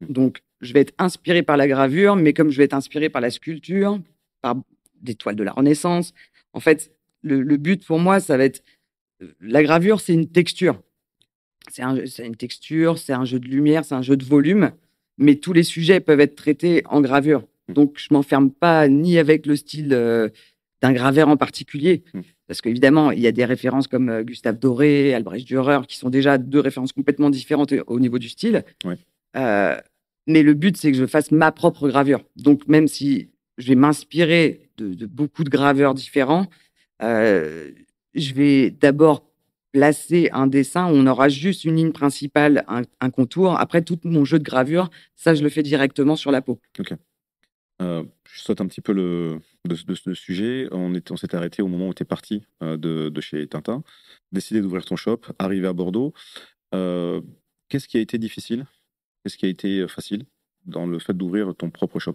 Mmh. Donc, je vais être inspiré par la gravure, mais comme je vais être inspiré par la sculpture, par des toiles de la Renaissance, en fait, le, but pour moi, ça va être la gravure, c'est une texture. C'est une texture, c'est un jeu de lumière, c'est un jeu de volume, mais tous les sujets peuvent être traités en gravure. Mmh. Donc, je m'enferme pas ni avec le style euh, d'un graveur en particulier, mmh. parce qu'évidemment, il y a des références comme euh, Gustave Doré, Albrecht Dürer, qui sont déjà deux références complètement différentes au niveau du style. Euh, mais le but, c'est que je fasse ma propre gravure. Donc, même si je vais m'inspirer de, beaucoup de graveurs différents, euh, je vais d'abord placer un dessin où on aura juste une ligne principale, un, contour. Après, tout mon jeu de gravure, ça, je le fais directement sur la peau. Ok. Euh, je saute un petit peu le, de, ce sujet. On, s'est arrêté au moment où tu es parti euh, de, de, chez Tintin, décidé d'ouvrir ton shop, arrivé à Bordeaux. Qu'est-ce qui a été difficile? Qu'est-ce qui a été euh, facile dans le fait d'ouvrir ton propre shop?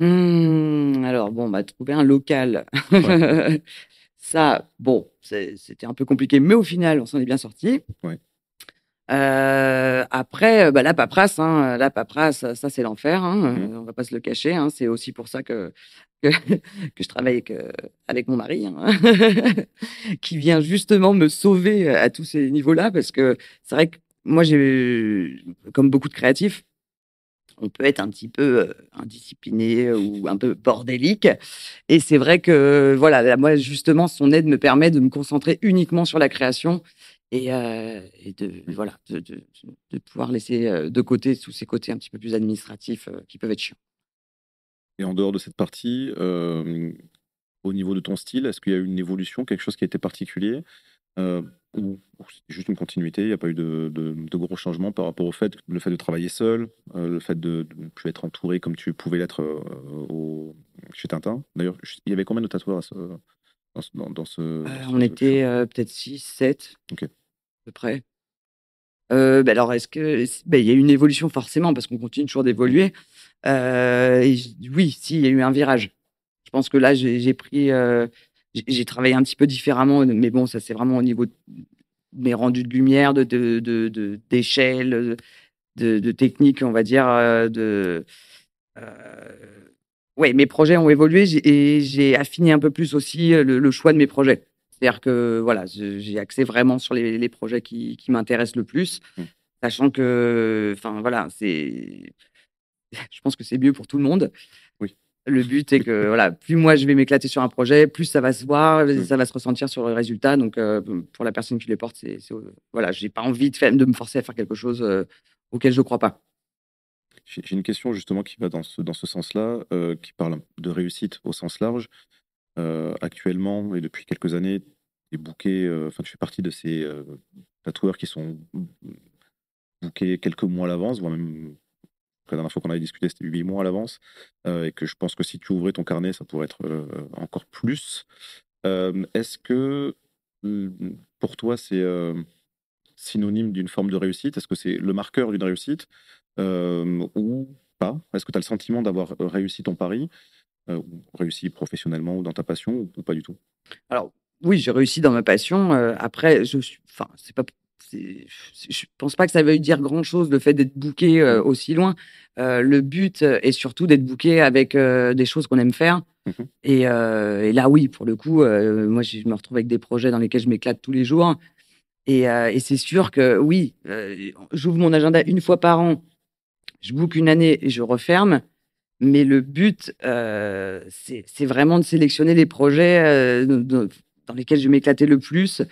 Mmh, Alors, bon, bah, trouver un local. <laughs> Ça, bon, c'était un peu compliqué, mais au final, on s'en est bien sorti. après, bah, la paperasse, hein, la paperasse, ça, c'est l'enfer. Hein, mmh. On va pas se le cacher. Hein, c'est aussi pour ça que que, <laughs> je travaille avec, avec mon mari, hein, <laughs> qui vient justement me sauver à tous ces niveaux-là, parce que c'est vrai que moi, j'ai, comme beaucoup de créatifs, on peut être un petit peu indiscipliné ou un peu bordélique. Et c'est vrai que, voilà, moi, justement, son aide me permet de me concentrer uniquement sur la création et, de, mmh. voilà, de, de, pouvoir laisser de côté tous ces côtés un petit peu plus administratifs qui peuvent être chiants. Et en dehors de cette partie, au niveau de ton style, est-ce qu'il y a eu une évolution, quelque chose qui a été particulier? Ou c'est juste une continuité, il n'y a pas eu de, gros changements par rapport au fait, le fait de travailler seul, le fait de ne plus être entouré comme tu pouvais l'être chez Tintin. D'ailleurs, il y avait combien de tatoueurs dans, ce, On était peut-être 6, 7, à peu près. Euh, bah, alors, est-ce que bah, il y a eu une évolution forcément parce qu'on continue toujours d'évoluer. Euh, oui, si, il y a eu un virage. Je pense que là, j'ai pris, euh, j'ai travaillé un petit peu différemment, mais bon, ça c'est vraiment au niveau de mes rendus de lumière, de d'échelle, de, de, de, technique, on va dire. De, ouais, mes projets ont évolué et j'ai affiné un peu plus aussi le choix de mes projets. C'est-à-dire que voilà, j'ai axé vraiment sur les, projets qui, m'intéressent le plus, mmh. sachant que, enfin voilà, c'est, <laughs> je pense que c'est mieux pour tout le monde. Oui. Le but est que voilà, plus moi je vais m'éclater sur un projet, plus ça va se voir, mmh. ça va se ressentir sur le résultat. Donc euh, pour la personne qui les porte, c'est, voilà, j'ai pas envie de, faire, de me forcer à faire quelque chose euh, auquel je ne crois pas. J'ai une question justement qui va dans ce, dans ce sens-là, euh, qui parle de réussite au sens large. Actuellement et depuis quelques années, tu booké, enfin, tu fais partie de ces tatoueurs qui sont bookés quelques mois à l'avance, voire même la dernière fois qu'on avait discuté, c'était huit mois à l'avance, et que je pense que si tu ouvrais ton carnet, ça pourrait être encore plus. Est-ce que pour toi, c'est synonyme d'une forme de réussite? Est-ce que c'est le marqueur d'une réussite ou pas? Est-ce que tu as le sentiment d'avoir réussi ton pari euh, réussi professionnellement ou dans ta passion ou, pas du tout? Alors oui, j'ai réussi dans ma passion. Euh, après, je suis, enfin, c'est pas, je pense pas que ça veuille dire grand chose le fait d'être booké euh, mmh. aussi loin. le but est surtout d'être booké avec des choses qu'on aime faire. Mmh et, et, là, oui, pour le coup, moi, je me retrouve avec des projets dans lesquels je m'éclate tous les jours. Et, et c'est sûr que oui, j'ouvre mon agenda une fois par an, je book une année et je referme. Mais le but, euh, c'est vraiment de sélectionner les projets euh, dans lesquels je m'éclatais le plus.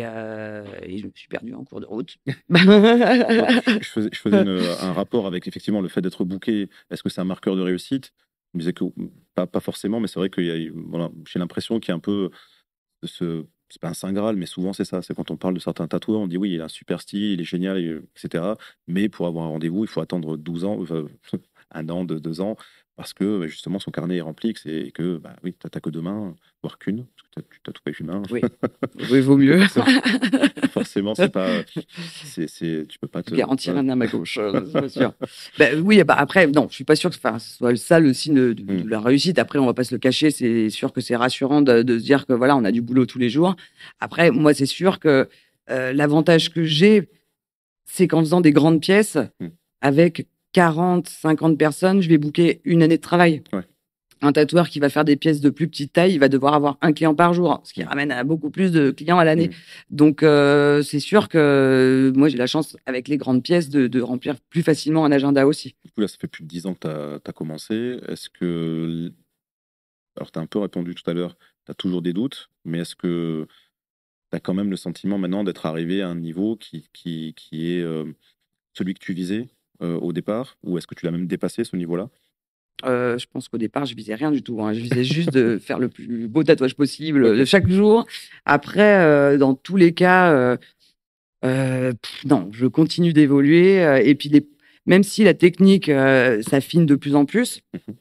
Euh, et, je me suis perdu en cours de route. <laughs> <laughs> je faisais, je faisais un rapport avec effectivement le fait d'être booké. Est-ce que c'est un marqueur de réussite? Je me disais que pas, pas forcément, mais c'est vrai que voilà, j'ai l'impression qu'il y a un peu ce c'est pas un saint graal, mais souvent c'est ça. C'est quand on parle de certains tatoueurs, on dit oui, il a un super style, il est génial, etc. Mais pour avoir un rendez-vous, il faut attendre 12 ans, un an, deux, deux ans, parce que bah, justement son carnet est rempli et que bah, oui, tu n'as que deux mains, voire qu'une, parce que tu tatoues avec une main. Oui, <laughs> vaut mieux. Forcément, c'est pas. <laughs> C'est, c'est, tu peux pas te. Garantir un à ma gauche, euh, c'est sûr. Ben, oui, bah, après, non, je suis pas sûr que ce soit ça le signe de, hmm. la réussite. Après, on va pas se le cacher, c'est sûr que c'est rassurant de, se dire que voilà, on a du boulot tous les jours. Après, moi, c'est sûr que euh, l'avantage que j'ai, c'est qu'en faisant des grandes pièces, hmm. avec 40, 50 personnes, je vais booker une année de travail. Un tatoueur qui va faire des pièces de plus petite taille, il va devoir avoir un client par jour, ce qui ramène à beaucoup plus de clients à l'année. Mmh. Donc, euh, c'est sûr que moi, j'ai la chance, avec les grandes pièces, de, remplir plus facilement un agenda aussi. Du coup, là, ça fait plus de 10 ans que tu as, commencé. Est-ce que. Alors, tu as un peu répondu tout à l'heure, tu as toujours des doutes, mais est-ce que tu as quand même le sentiment maintenant d'être arrivé à un niveau qui, qui, qui est euh, celui que tu visais? euh, au départ Ou est-ce que tu l'as même dépassé ce niveau-là? Euh, je pense qu'au départ, je visais rien du tout. Hein. Je visais juste de <laughs> faire le plus beau tatouage possible de chaque jour. Après, euh, dans tous les cas, non, je continue d'évoluer. et puis, même si la technique s'affine de plus en plus, mmh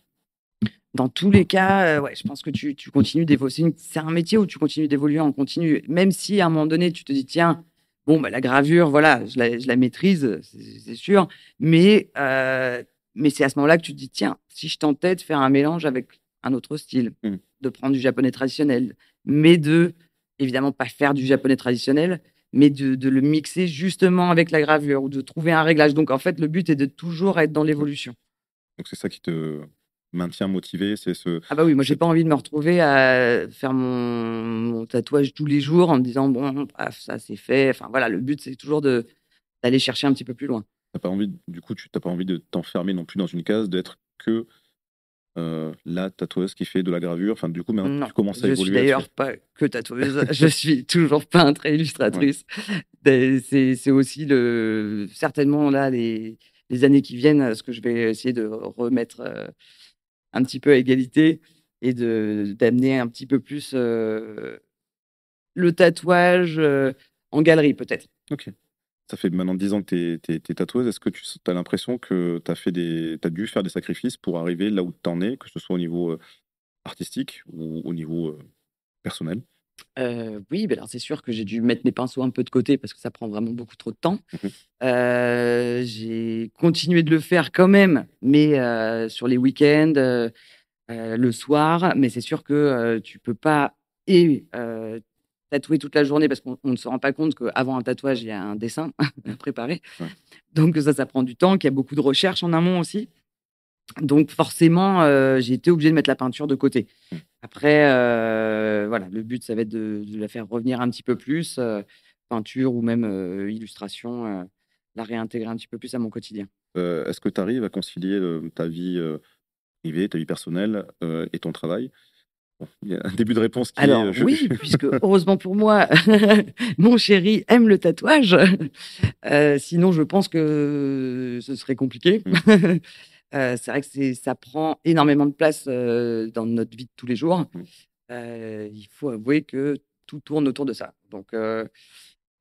dans tous les cas, ouais, je pense que tu, tu continues d'évoluer. C'est un métier où tu continues d'évoluer en continu. Même si à un moment donné, tu te dis, tiens, Bon, bah, la gravure, voilà, je la, je la maîtrise, c'est sûr. Mais, euh, mais c'est à ce moment-là que tu te dis, tiens, si je tentais de faire un mélange avec un autre style, mmh. de prendre du japonais traditionnel, mais de, évidemment, pas faire du japonais traditionnel, mais de, le mixer justement avec la gravure ou de trouver un réglage. Donc en fait, le but est de toujours être dans l'évolution. Donc c'est ça qui te maintient motivé, c'est ce. Ah bah oui, moi j'ai pas envie de me retrouver à faire mon, tatouage tous les jours en me disant bon, ça c'est fait. Enfin voilà, le but c'est toujours de d'aller chercher un petit peu plus loin. T'as pas envie, du coup, tu n'as pas envie de t'enfermer non plus dans une case, d'être que euh, la tatoueuse qui fait de la gravure? Enfin, du coup, maintenant, tu commences à évoluer. Je suis d'ailleurs pas que tatoueuse. <laughs> je suis toujours peintre et illustratrice. C'est aussi le certainement là les, les, années qui viennent, ce que je vais essayer de remettre euh, un petit peu à égalité et de d'amener un petit peu plus euh, le tatouage en galerie peut-être. Ok. Ça fait maintenant 10 ans que tu es. Est-ce que tu as l'impression que tu as, as, dû faire des sacrifices pour arriver là où tu en es, que ce soit au niveau euh, artistique ou au niveau euh, personnel? Euh, oui, ben alors c'est sûr que j'ai dû mettre mes pinceaux un peu de côté parce que ça prend vraiment beaucoup trop de temps. Mmh j'ai continué de le faire quand même, mais sur les week-ends, le soir. Mais c'est sûr que tu peux pas et tatouer toute la journée parce qu'on ne se rend pas compte qu'avant un tatouage, il y a un dessin <laughs> à préparer. Donc ça, ça prend du temps, qu'il y a beaucoup de recherches en amont aussi. Donc forcément, euh, j'ai été obligé de mettre la peinture de côté. Après, euh, voilà, le but, ça va être de, la faire revenir un petit peu plus, euh, peinture ou même illustration, la réintégrer un petit peu plus à mon quotidien. Est-ce que tu arrives à concilier ta vie privée, ta vie personnelle et ton travail? Il y a un début de réponse qui Alors, est, oui, <laughs> puisque heureusement pour moi, <laughs> mon chéri aime le tatouage. <laughs> Euh, sinon, je pense que ce serait compliqué. Mmh. Euh, c'est vrai que ça prend énormément de place euh, dans notre vie de tous les jours. Mmh. il faut avouer que tout tourne autour de ça. Donc,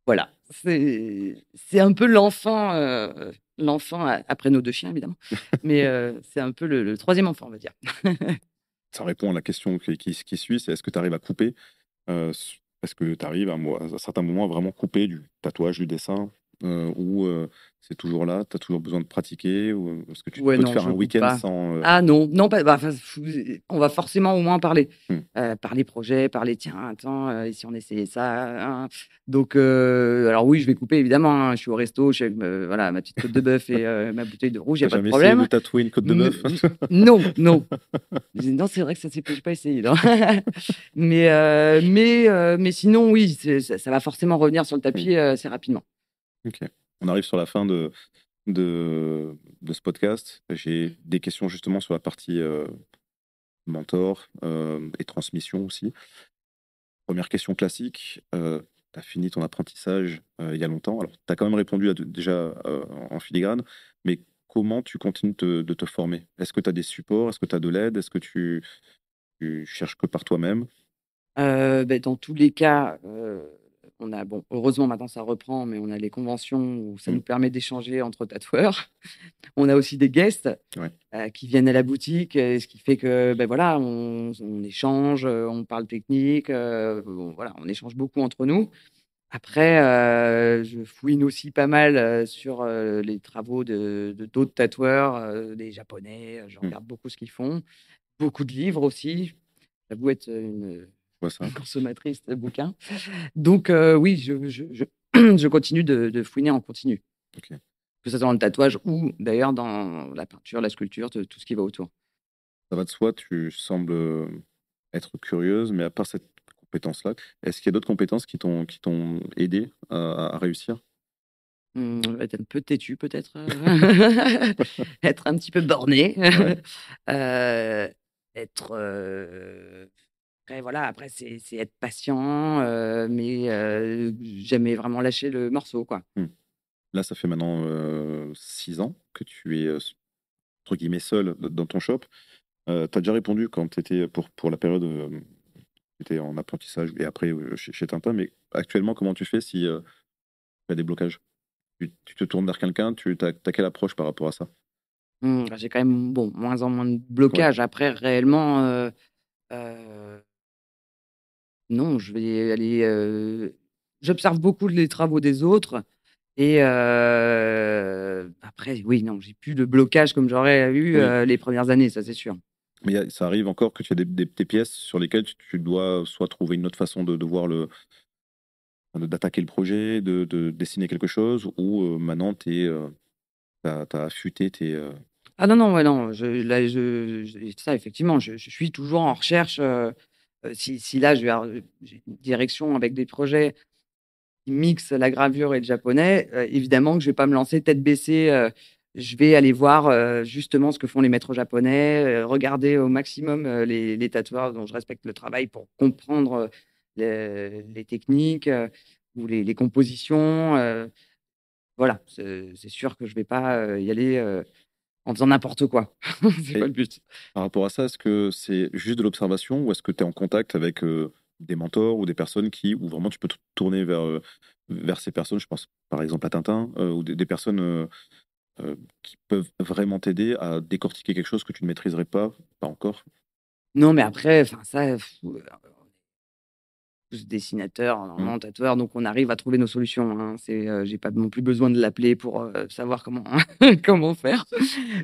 voilà. C'est un peu l'enfant, l'enfant après nos deux chiens, évidemment. <laughs> Mais c'est un peu le troisième enfant, on va dire. ça répond à la question qui, qui, suit, c'est est-ce que tu arrives à couper euh, Est-ce que tu arrives à, à, certains moments à vraiment couper du tatouage, du dessin euh, ou euh, c'est toujours là, tu as toujours besoin de pratiquer ou est-ce que tu peux te faire un week-end sans... Ah non, non pas, bah, on va forcément au moins parler. Mmh. parler projet, parler tiens, attends, et si on essayait ça hein. Donc, alors oui, je vais couper évidemment, hein. je suis au resto, je suis avec voilà, ma petite côte de bœuf et ma bouteille de rouge, il n'y a pas de problème. de tatouer une côte de bœuf Non, non. non, c'est vrai que ça ne s'est pas essayé. <laughs> mais, mais, mais sinon, oui, ça, ça, va forcément revenir sur le tapis assez rapidement. Ok. On arrive sur la fin de, de, ce podcast. J'ai des questions justement sur la partie euh, mentor euh, et transmission aussi. Première question classique. Euh, tu as fini ton apprentissage il y a longtemps. Alors, tu as quand même répondu déjà en filigrane, mais comment tu continues de te former? Est-ce que tu as des supports? Est-ce que tu as de l'aide? Est-ce que tu, tu, cherches que par toi-même? Ben, Dans tous les cas, on a, bon, heureusement maintenant ça reprend, mais on a les conventions où ça mmh. nous permet d'échanger entre tatoueurs. <laughs> on a aussi des guests euh, qui viennent à la boutique, ce qui fait que ben voilà, on, échange, euh, on parle technique, euh, voilà, on échange beaucoup entre nous. Après, je fouine aussi pas mal sur les travaux de d'autres tatoueurs, des japonais. Je mmh. regarde beaucoup ce qu'ils font, beaucoup de livres aussi. Ça vous être une consommatrice de bouquins. Donc, euh, oui, je, je, je, <clears throat> continue de, de, fouiner en continu. Que ce soit dans le tatouage ou d'ailleurs dans la peinture, la sculpture, tout, ce qui va autour. Ça va de soi, tu sembles euh, être curieuse, mais à part cette compétence-là, est-ce qu'il y a d'autres compétences qui t'ont aidé à, réussir? Mmh, être un peu têtu peut-être, euh, <laughs> être un petit peu borné, <laughs> être après, voilà, après, c'est être patient, euh, mais euh, jamais vraiment lâcher le morceau, quoi. Mmh. Là, ça fait maintenant euh, six ans que tu es, entre guillemets, seul dans ton shop. tu as déjà répondu quand tu étais, pour, pour la période où tu étais en apprentissage et après chez, Tintin, mais actuellement, comment tu fais si tu as des blocages? Tu, te tournes vers quelqu'un, tu as, quelle approche par rapport à ça? Mmh, J'ai quand même, bon, moins en moins de blocages. Après, réellement non, je vais aller. J'observe beaucoup les travaux des autres. Et après, oui, non, j'ai plus de blocage comme j'aurais eu les premières années, ça c'est sûr. Mais ça arrive encore que tu as des, pièces sur lesquelles tu, dois soit trouver une autre façon de, voir le, d'attaquer le projet, de, dessiner quelque chose, ou maintenant tu as, affûté tes. Ah non, non, ouais, non. Je, là, je, ça, effectivement, je, suis toujours en recherche. Si, si, là, j'ai une direction avec des projets qui mixent la gravure et le japonais, évidemment que je vais pas me lancer tête baissée je vais aller voir euh, justement ce que font les maîtres japonais, euh, regarder au maximum euh, les, tatoueurs dont je respecte le travail pour comprendre les, techniques ou les, compositions. voilà, c'est sûr que je ne vais pas y aller en faisant n'importe quoi. <laughs> c'est pas le but. Par rapport à ça, est-ce que c'est juste de l'observation ou est-ce que tu es en contact avec des mentors ou des personnes qui, ou vraiment tu peux te tourner vers, vers ces personnes, je pense par exemple à Tintin, ou des personnes euh, qui peuvent vraiment t'aider à décortiquer quelque chose que tu ne maîtriserais pas, pas encore? Non, mais après, ça, euh, tous dessinateurs, mmh. donc on arrive à trouver nos solutions. Hein. C'est, euh, j'ai pas non plus besoin de l'appeler pour savoir comment <laughs> comment faire.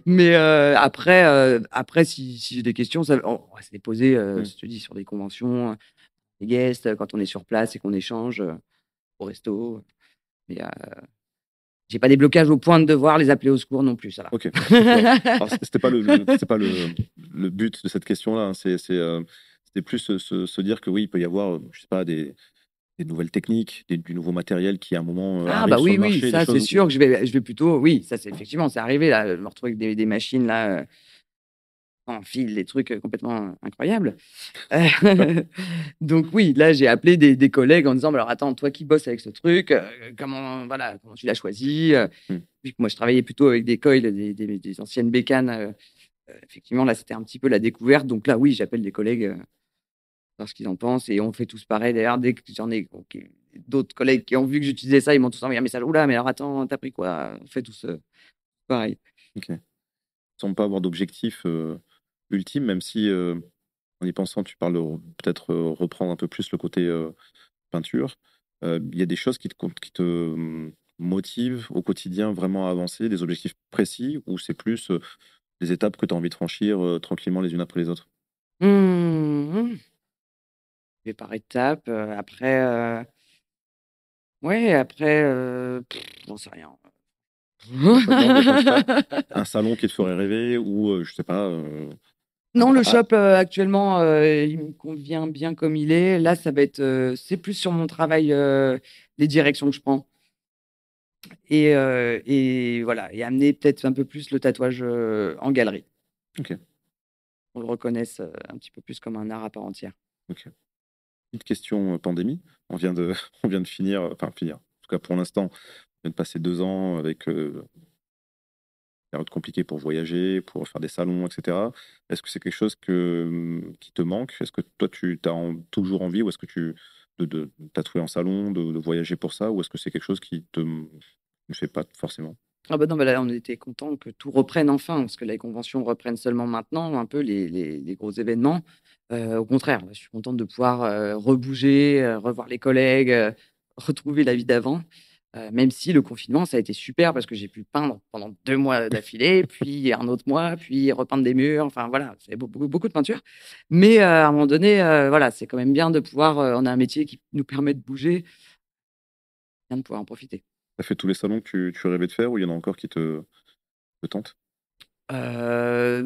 Mais après, après, si, si j'ai des questions, ça, on va se les poser, mmh. je te dis, sur des conventions, des guests, quand on est sur place et qu'on échange au resto. Mais j'ai pas des blocages au point de devoir les appeler au secours non plus. Ça va. Ok. C'était pas le, pas le, <laughs> le, but de cette question-là. Hein. C'est, euh, c'était plus se, se, dire que oui, il peut y avoir, je sais pas, des, des nouvelles techniques, du nouveau matériel qui à un moment. Euh, ah bah oui, oui, ça c'est sûr que je vais, je vais plutôt, oui, ça c'est effectivement, c'est arrivé là, me retrouver avec des, des machines là. Euh, en fil des trucs complètement incroyables. <laughs> donc oui, là j'ai appelé des, collègues en disant bah, alors attends, toi qui bosses avec ce truc, comment voilà comment tu l'as choisi. Vu que moi je travaillais plutôt avec des coils, des, anciennes bécanes. effectivement là c'était un petit peu la découverte. Donc là oui, j'appelle des collègues ce qu'ils en pensent et on fait tous pareil. D'ailleurs dès que j'en ai d'autres collègues qui ont vu que j'utilisais ça, ils m'ont tous envoyé un message. Oula, mais alors attends, t'as pris quoi? On fait tous pareil. Ok. Sans pas avoir d'objectif ultime, même si euh, en y pensant, tu parles peut-être euh, reprendre un peu plus le côté euh, peinture. Il y a des choses qui te, qui te hum, motivent au quotidien vraiment à avancer, des objectifs précis, ou c'est plus des étapes que tu as envie de franchir tranquillement les unes après les autres? Mmh vais par étapes. après, ouais, après, j'en sais rien. <laughs> <laughs> un salon qui te ferait rêver ou je sais pas non, le shop euh, actuellement, euh, il me convient bien comme il est. Là, ça va être, euh, c'est plus sur mon travail, les directions que je prends. Et, et voilà, et amener peut-être un peu plus le tatouage en galerie. Ok. On le reconnaisse un petit peu plus comme un art à part entière. Ok. Petite question pandémie. On vient de, <laughs> on vient de finir, enfin finir. En tout cas, pour l'instant, on vient de passer deux ans avec période compliquée pour voyager, pour faire des salons, etc. Est-ce que c'est quelque chose mmh, qui te manque? Est-ce que toi, tu as toujours envie ou est-ce que tu de, de tatouer en salon, de, voyager pour ça Ou est-ce que c'est quelque chose qui te ne fait pas forcément? Ah bah non, bah là, on était content que tout reprenne enfin, parce que les conventions reprennent seulement maintenant, un peu les, gros événements. Euh, au contraire, je suis contente de pouvoir euh, rebouger, euh, revoir les collègues, retrouver la vie d'avant même si le confinement, ça a été super parce que j'ai pu peindre pendant deux mois d'affilée, puis un autre mois, puis repeindre des murs. Enfin, voilà, c'est beaucoup, beaucoup, de peinture. Mais à un moment donné, voilà, c'est quand même bien de pouvoir. on a un métier qui nous permet de bouger, bien de pouvoir en profiter. Tu as fait tous les salons que tu, rêvais de faire ou il y en a encore qui te, te tentent? Bah,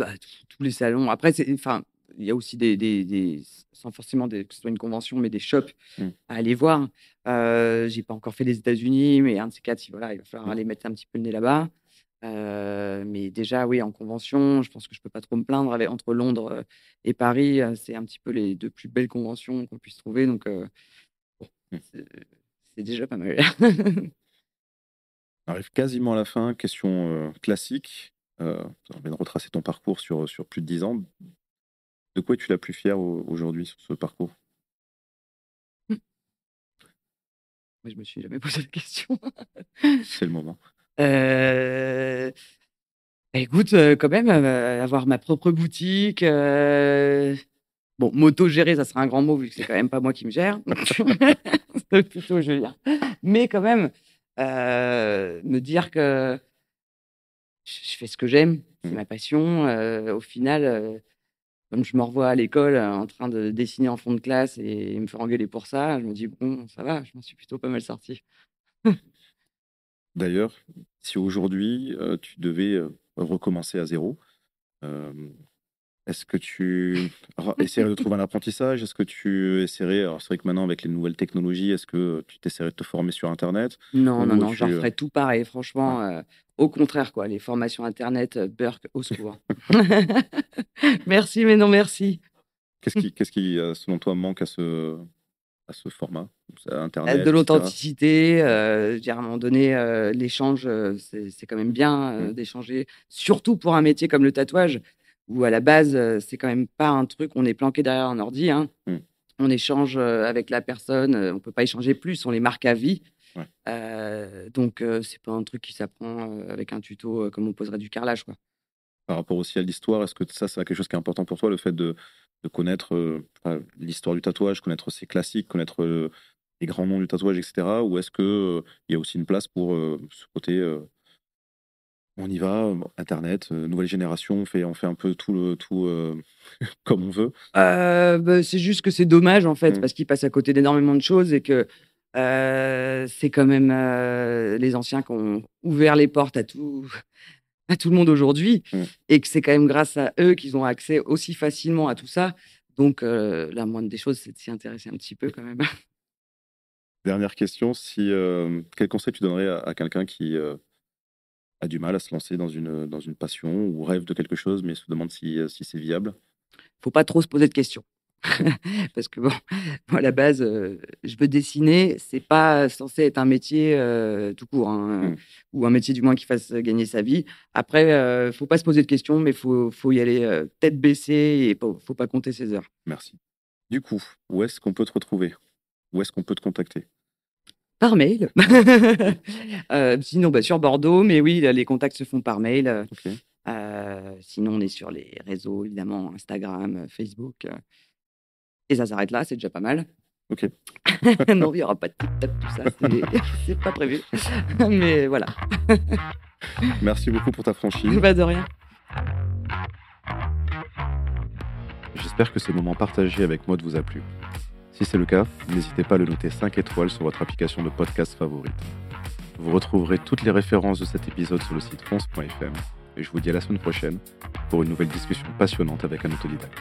Tous les salons. Après, enfin, il y a aussi des, des, sans forcément des, que ce soit une convention, mais des shops mmh. à aller voir. Euh, j'ai pas encore fait les États-Unis, mais un de ces quatre, voilà, il va falloir mmh. aller mettre un petit peu le nez là-bas. Euh, mais déjà, oui, en convention, je pense que je peux pas trop me plaindre. Avec, entre Londres euh, et Paris, euh, c'est un petit peu les deux plus belles conventions qu'on puisse trouver. Donc, mmh. c'est déjà pas mal. <laughs> On arrive quasiment à la fin. Question classique. on vient de retracer ton parcours sur, sur plus de 10 ans. De quoi es-tu la plus fière aujourd'hui sur ce parcours? Mmh. Moi, je me suis jamais posé la question. <laughs> C'est le moment. Euh... Bah, écoute, euh, quand même, euh, avoir ma propre boutique. Euh, bon, moto-gérer, ça sera un grand mot vu que c'est quand même pas moi qui me gère. <laughs> <laughs> c'est plutôt Julien. Mais quand même, me dire que je fais ce que j'aime, c'est mmh. ma passion. au final, comme je me revois à l'école en train de dessiner en fond de classe et me faire engueuler pour ça, je me dis bon, ça va, je m'en suis plutôt pas mal sorti. <laughs> D'ailleurs, si aujourd'hui tu devais recommencer à zéro, est-ce que tu <laughs> essaierais de trouver un apprentissage? Est-ce que tu essaierais, alors c'est vrai que maintenant avec les nouvelles technologies, est-ce que tu t'essaierais de te former sur Internet? Non, non, non, j'en ferais tout pareil. Franchement, euh, au contraire, quoi. Les formations Internet, euh, Burke, au secours. <laughs> merci, mais non, merci. Qu'est-ce qui, qu'est-ce qui, euh, selon toi, manque à ce, à ce format? Internet De l'authenticité. Euh, à un moment donné, l'échange, c'est, quand même bien mmh. d'échanger, surtout pour un métier comme le tatouage où à la base, c'est quand même pas un truc, on est planqué derrière un ordi. Hein. Mmh. On échange avec la personne, on peut pas échanger plus, on les marque à vie. Donc, c'est pas un truc qui s'apprend avec un tuto comme on poserait du carrelage. Quoi. Par rapport aussi à l'histoire, est-ce que ça, c'est quelque chose qui est important pour toi, le fait de, connaître l'histoire du tatouage, connaître ses classiques, connaître les grands noms du tatouage, etc. Ou est-ce qu'il il y a aussi une place pour ce côté on y va, Internet, euh, nouvelle génération, on fait, on fait un peu tout, le, tout euh, <laughs> comme on veut? Euh, bah, c'est juste que c'est dommage en fait, mmh. parce qu'il passe à côté d'énormément de choses et que c'est quand même les anciens qui ont ouvert les portes à tout, <laughs> à tout le monde aujourd'hui mmh. et que c'est quand même grâce à eux qu'ils ont accès aussi facilement à tout ça. Donc la moindre des choses, c'est de s'y intéresser un petit peu quand même. <laughs> Dernière question, si, quel conseil tu donnerais à quelqu'un qui a du mal à se lancer dans une, dans une passion ou rêve de quelque chose, mais se demande si, euh, si c'est viable? Faut pas trop se poser de questions. <laughs> Parce que bon, moi, à la base, euh, je veux dessiner, c'est pas censé être un métier euh, tout court, hein, mmh. ou un métier du moins qui fasse gagner sa vie. Après, ne faut pas se poser de questions, mais faut, faut y aller tête baissée et faut, faut pas compter ses heures. Merci. Du coup, où est-ce qu'on peut te retrouver? Où est-ce qu'on peut te contacter? Par mail. <laughs> Euh, sinon, bah, sur Bordeaux, mais oui, les contacts se font par mail. Euh, sinon, on est sur les réseaux, évidemment, Instagram, Facebook. Et ça s'arrête là, c'est déjà pas mal. Ok. <laughs> non, il n'y aura pas de tout ça, c'est <laughs> pas prévu. <laughs> mais voilà. Merci beaucoup pour ta franchise. Pas de rien. J'espère que ce moment partagé avec Maud vous a plu. Si c'est le cas, n'hésitez pas à le noter 5 étoiles sur votre application de podcast favorite. Vous retrouverez toutes les références de cet épisode sur le site france.fm et je vous dis à la semaine prochaine pour une nouvelle discussion passionnante avec un autodidacte.